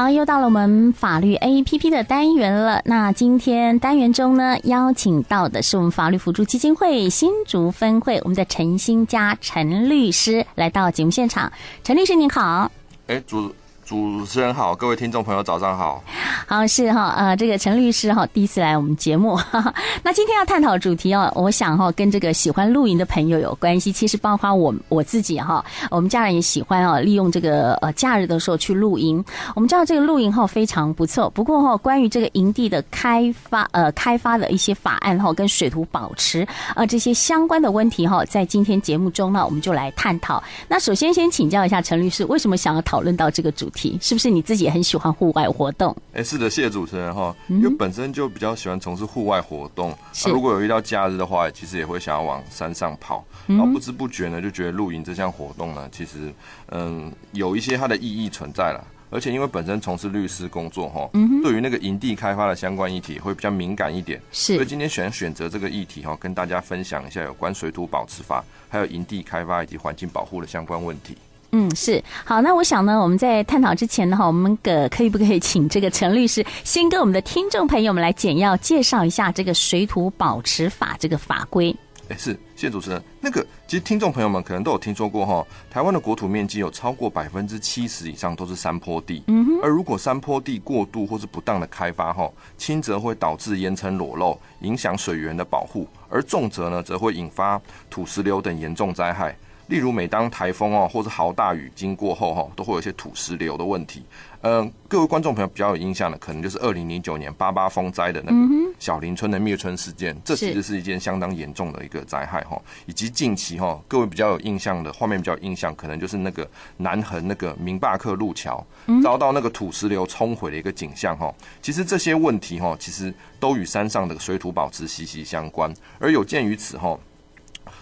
好，又到了我们法律 APP 的单元了。那今天单元中呢，邀请到的是我们法律辅助基金会新竹分会我们的陈新家陈律师来到节目现场。陈律师您好，哎，主。主持人好，各位听众朋友早上好。好，是哈，呃，这个陈律师哈第一次来我们节目，哈哈，那今天要探讨的主题哦，我想哈跟这个喜欢露营的朋友有关系。其实包括我我自己哈，我们家人也喜欢啊，利用这个呃假日的时候去露营。我们知道这个露营哈非常不错，不过哈关于这个营地的开发呃开发的一些法案哈跟水土保持呃这些相关的问题哈，在今天节目中呢我们就来探讨。那首先先请教一下陈律师，为什么想要讨论到这个主题？是不是你自己也很喜欢户外活动？哎，是的，谢谢主持人哈，因为本身就比较喜欢从事户外活动。如果有遇到假日的话，其实也会想要往山上跑。然后不知不觉呢，就觉得露营这项活动呢，其实嗯有一些它的意义存在了。而且因为本身从事律师工作哈，嗯，对于那个营地开发的相关议题会比较敏感一点。是，所以今天选选择这个议题哈，跟大家分享一下有关水土保持法，还有营地开发以及环境保护的相关问题。嗯，是好。那我想呢，我们在探讨之前呢，哈，我们可可以不可以请这个陈律师先跟我们的听众朋友们来简要介绍一下这个水土保持法这个法规？哎，是，谢谢主持人。那个，其实听众朋友们可能都有听说过哈，台湾的国土面积有超过百分之七十以上都是山坡地。嗯哼。而如果山坡地过度或是不当的开发哈，轻则会导致岩层裸露，影响水源的保护；而重则呢，则会引发土石流等严重灾害。例如，每当台风哦，或是豪大雨经过后哈，都会有一些土石流的问题。嗯，各位观众朋友比较有印象的，可能就是二零零九年八八风灾的那个小林村的灭村事件，这其实是一件相当严重的一个灾害哈。以及近期哈，各位比较有印象的画面，比较有印象，可能就是那个南横那个明坝克路桥遭到那个土石流冲毁的一个景象哈。其实这些问题哈，其实都与山上的水土保持息息相关。而有鉴于此哈。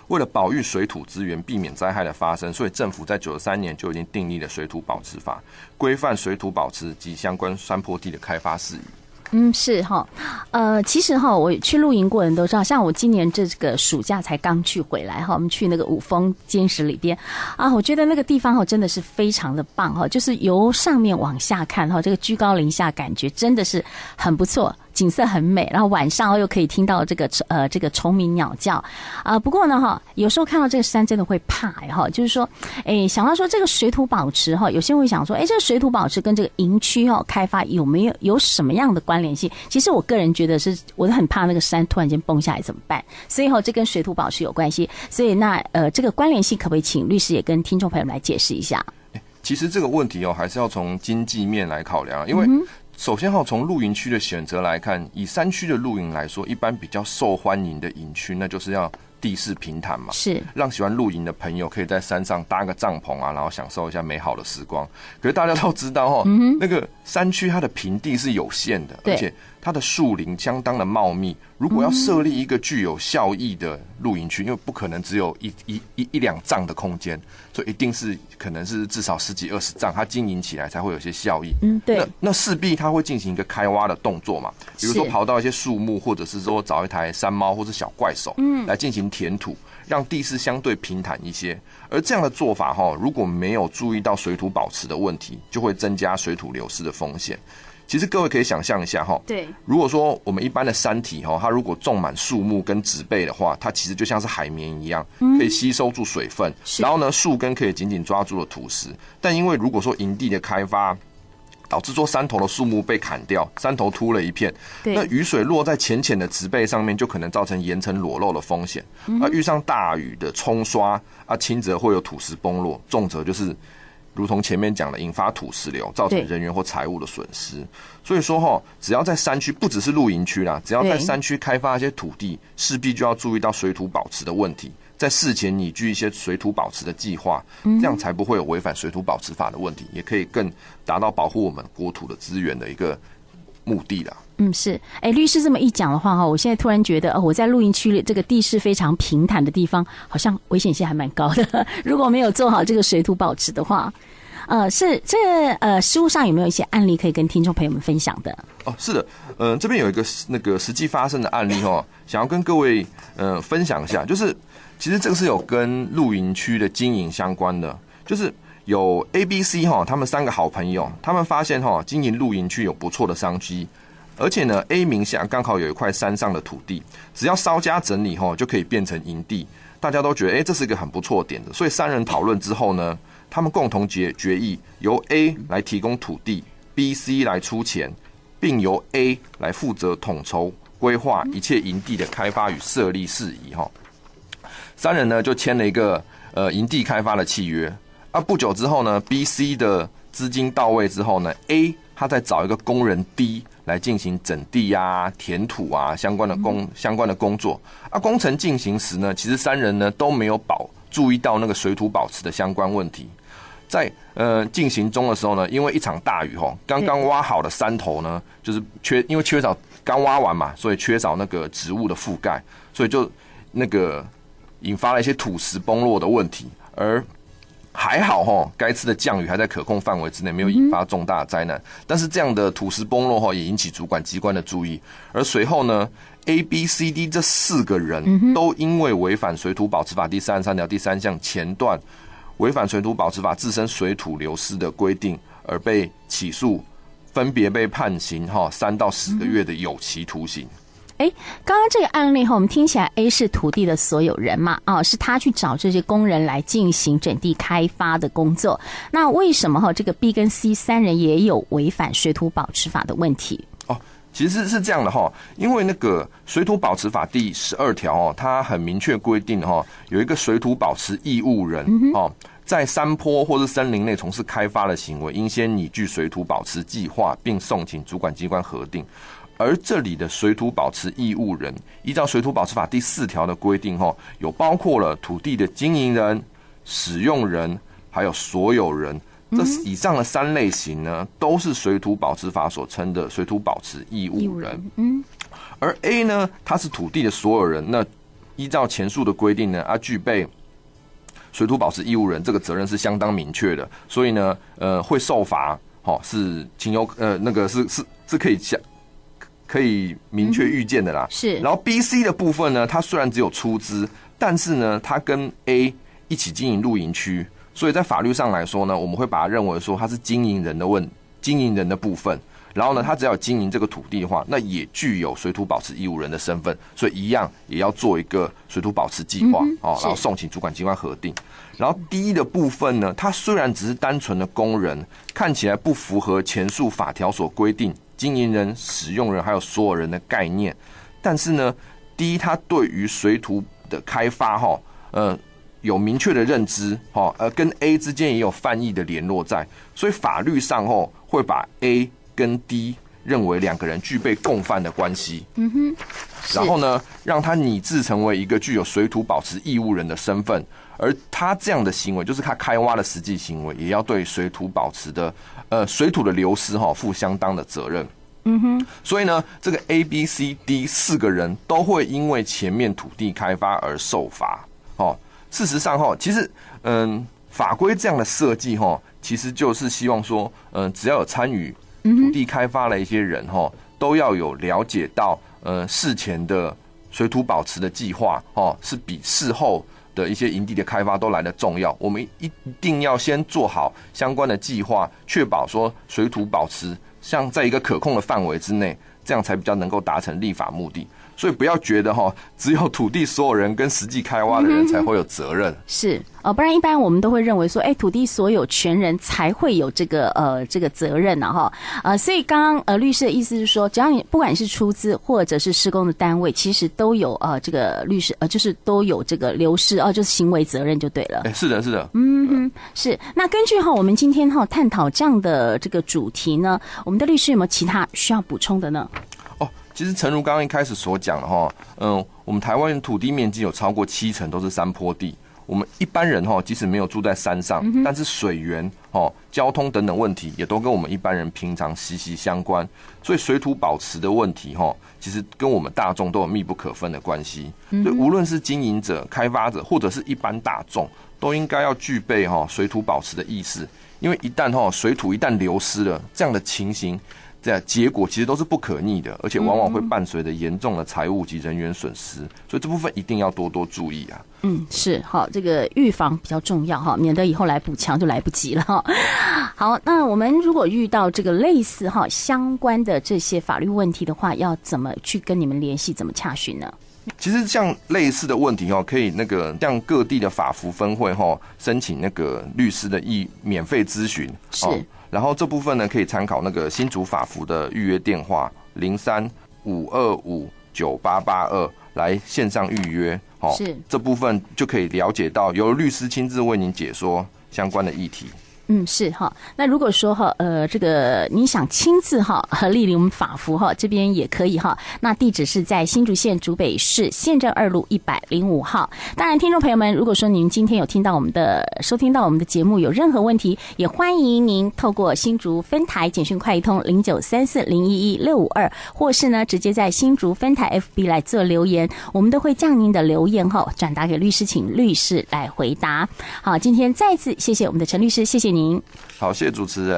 为了保育水土资源，避免灾害的发生，所以政府在九十三年就已经订立了水土保持法，规范水土保持及相关山坡地的开发事宜。嗯，是哈，呃，其实哈，我去露营过人都知道，像我今年这个暑假才刚去回来哈，我们去那个五峰尖石里边啊，我觉得那个地方哈真的是非常的棒哈，就是由上面往下看哈，这个居高临下感觉真的是很不错。景色很美，然后晚上又可以听到这个呃这个虫鸣鸟叫啊、呃。不过呢哈，有时候看到这个山真的会怕哈。就是说，哎，想到说这个水土保持哈，有些人会想说，哎，这个水土保持跟这个营区哦开发有没有有什么样的关联性？其实我个人觉得是，我都很怕那个山突然间崩下来怎么办？所以哈，这跟水土保持有关系。所以那呃，这个关联性可不可以请律师也跟听众朋友们来解释一下？其实这个问题哦，还是要从经济面来考量，因为。首先哈，从露营区的选择来看，以山区的露营来说，一般比较受欢迎的营区，那就是要地势平坦嘛，是让喜欢露营的朋友可以在山上搭个帐篷啊，然后享受一下美好的时光。可是大家都知道哈，那个山区它的平地是有限的，而且。它的树林相当的茂密，如果要设立一个具有效益的露营区，因为不可能只有一一一一两丈的空间，所以一定是可能是至少十几二十丈，它经营起来才会有些效益。嗯，对。那那势必它会进行一个开挖的动作嘛，比如说刨到一些树木，或者是说找一台山猫或者小怪手，嗯，来进行填土，让地势相对平坦一些。而这样的做法哈，如果没有注意到水土保持的问题，就会增加水土流失的风险。其实各位可以想象一下哈，对，如果说我们一般的山体哈，它如果种满树木跟植被的话，它其实就像是海绵一样，可以吸收住水分，然后呢，树根可以紧紧抓住了土石。但因为如果说营地的开发导致说山头的树木被砍掉，山头秃了一片，那雨水落在浅浅的植被上面，就可能造成岩层裸露的风险。而遇上大雨的冲刷，啊，轻则会有土石崩落，重则就是。如同前面讲的，引发土石流，造成人员或财物的损失。所以说哈，只要在山区，不只是露营区啦，只要在山区开发一些土地，势必就要注意到水土保持的问题，在事前拟具一些水土保持的计划，这样才不会有违反水土保持法的问题，也可以更达到保护我们国土的资源的一个目的啦。嗯，是，哎、欸，律师这么一讲的话哈，我现在突然觉得，哦，我在露营区里这个地势非常平坦的地方，好像危险性还蛮高的。如果没有做好这个水土保持的话，呃，是这呃，实务上有没有一些案例可以跟听众朋友们分享的？哦，是的，嗯、呃，这边有一个那个实际发生的案例哈，想要跟各位呃分享一下，就是其实这个是有跟露营区的经营相关的，就是。有 A、B、C 哈，他们三个好朋友，他们发现哈，经营露营区有不错的商机，而且呢，A 名下刚好有一块山上的土地，只要稍加整理哈，就可以变成营地。大家都觉得，哎，这是一个很不错点的，所以三人讨论之后呢，他们共同决决议，由 A 来提供土地，B、C 来出钱，并由 A 来负责统筹规划一切营地的开发与设立事宜哈。三人呢就签了一个呃营地开发的契约。啊，不久之后呢，B、C 的资金到位之后呢，A 他再找一个工人 D 来进行整地啊、填土啊相关的工相关的工作。啊，工程进行时呢，其实三人呢都没有保注意到那个水土保持的相关问题。在呃进行中的时候呢，因为一场大雨吼，刚刚挖好的山头呢，就是缺因为缺少刚挖完嘛，所以缺少那个植物的覆盖，所以就那个引发了一些土石崩落的问题，而。还好哈，该次的降雨还在可控范围之内，没有引发重大灾难。但是这样的土石崩落哈，也引起主管机关的注意。而随后呢，A、B、C、D 这四个人都因为违反水土保持法第三十三条第三项前段，违反水土保持法自身水土流失的规定而被起诉，分别被判刑哈三到十个月的有期徒刑。哎，刚刚这个案例哈，我们听起来 A 是土地的所有人嘛，啊，是他去找这些工人来进行整地开发的工作。那为什么哈，这个 B 跟 C 三人也有违反水土保持法的问题？哦，其实是这样的哈，因为那个水土保持法第十二条哦，它很明确规定哈，有一个水土保持义务人哦，在山坡或是森林内从事开发的行为，应先拟具水土保持计划，并送请主管机关核定。而这里的水土保持义务人，依照水土保持法第四条的规定，哈，有包括了土地的经营人、使用人，还有所有人。这以上的三类型呢，都是水土保持法所称的水土保持义务人。嗯。而 A 呢，它是土地的所有人，那依照前述的规定呢，啊，具备水土保持义务人这个责任是相当明确的，所以呢，呃，会受罚，哦，是情有呃那个是是是可以想。可以明确预见的啦，是。然后 B、C 的部分呢，它虽然只有出资，但是呢，它跟 A 一起经营露营区，所以在法律上来说呢，我们会把它认为说它是经营人的问，经营人的部分。然后呢，他只要经营这个土地的话，那也具有水土保持义务人的身份，所以一样也要做一个水土保持计划哦，然后送请主管机关核定。然后 D 的部分呢，它虽然只是单纯的工人，看起来不符合前述法条所规定。经营人、使用人还有所有人的概念，但是呢，第一，他对于水土的开发哈，呃，有明确的认知哈，呃，跟 A 之间也有翻译的联络在，所以法律上吼会把 A 跟 D 认为两个人具备共犯的关系。嗯哼，然后呢，让他拟制成为一个具有水土保持义务人的身份。而他这样的行为，就是他开挖的实际行为，也要对水土保持的呃水土的流失哈负相当的责任。嗯哼，所以呢，这个 A、B、C、D 四个人都会因为前面土地开发而受罚。哦，事实上哈，其实嗯法规这样的设计哈，其实就是希望说，嗯，只要有参与土地开发的一些人哈，都要有了解到呃事前的水土保持的计划哦，是比事后。的一些营地的开发都来的重要，我们一定要先做好相关的计划，确保说水土保持像在一个可控的范围之内，这样才比较能够达成立法目的。所以不要觉得哈，只有土地所有人跟实际开挖的人才会有责任。是呃，不然一般我们都会认为说，哎，土地所有权人才会有这个呃这个责任呢哈。呃，所以刚刚呃律师的意思是说，只要你不管是出资或者是施工的单位，其实都有呃这个律师呃就是都有这个流失哦，就是行为责任就对了。哎，是的，是的，嗯哼，是。那根据哈我们今天哈探讨这样的这个主题呢，我们的律师有没有其他需要补充的呢？其实，诚如刚刚一开始所讲的哈，嗯，我们台湾土地面积有超过七成都是山坡地。我们一般人哈，即使没有住在山上，但是水源、哈交通等等问题，也都跟我们一般人平常息息相关。所以，水土保持的问题哈，其实跟我们大众都有密不可分的关系。所以，无论是经营者、开发者，或者是一般大众，都应该要具备哈水土保持的意识。因为一旦哈水土一旦流失了，这样的情形。这样结果其实都是不可逆的，而且往往会伴随着严重的财务及人员损失，所以这部分一定要多多注意啊。嗯，是好，这个预防比较重要哈，免得以后来补强就来不及了哈。好，那我们如果遇到这个类似哈相关的这些法律问题的话，要怎么去跟你们联系，怎么洽询呢？其实像类似的问题哦，可以那个向各地的法服分会哈申请那个律师的意免费咨询。是。然后这部分呢，可以参考那个新竹法服的预约电话零三五二五九八八二来线上预约。哦，是。这部分就可以了解到由律师亲自为您解说相关的议题。嗯，是哈。那如果说哈，呃，这个你想亲自哈和莅临我们法服哈这边也可以哈。那地址是在新竹县竹北市县政二路一百零五号。当然，听众朋友们，如果说您今天有听到我们的收听到我们的节目，有任何问题，也欢迎您透过新竹分台简讯快易通零九三四零一一六五二，或是呢直接在新竹分台 FB 来做留言，我们都会将您的留言哈转达给律师，请律师来回答。好，今天再次谢谢我们的陈律师，谢谢您您。好，谢谢主持人。